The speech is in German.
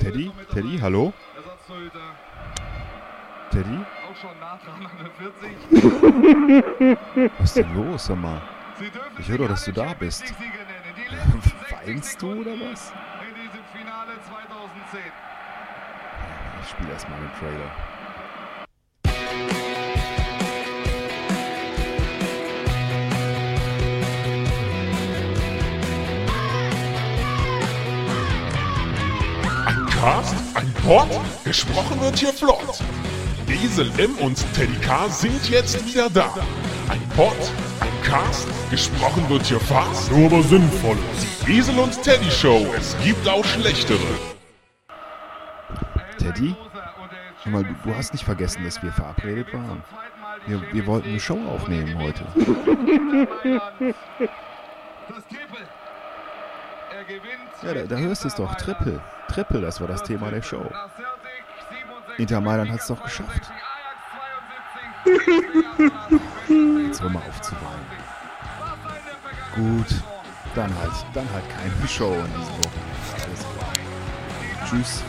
Teddy, hallo? Ersatztorhüter, Teddy? auch schon nah dran an der 40. Was ist denn los, sag mal? Ich höre doch, dass du da bist. Champions League-Sieger nennen. Die letzten 60 Weinst du oder was? In diesem Finale 2010. Ich spiele erstmal den Trailer. Ein Cast, ein Pod, gesprochen wird hier flott. Esel M und Teddy K sind jetzt wieder da. Ein Pod, ein Cast, gesprochen wird hier fast, nur aber sinnvoll. Die Esel und Teddy Show, es gibt auch schlechtere. Teddy? Hör mal, du, du hast nicht vergessen, dass wir verabredet waren. Wir, wir wollten eine Show aufnehmen heute. Das Triple. Er gewinnt. Ja, da, da hörst du es doch. Triple. Triple, das war das Thema der Show. Nach Celtic 67, Inter Mailand hat's doch geschafft. Ajax 72. Jetzt hör mal auf zu weinen. Gut, dann halt, dann halt keine Show in dieser Woche. Tschüss.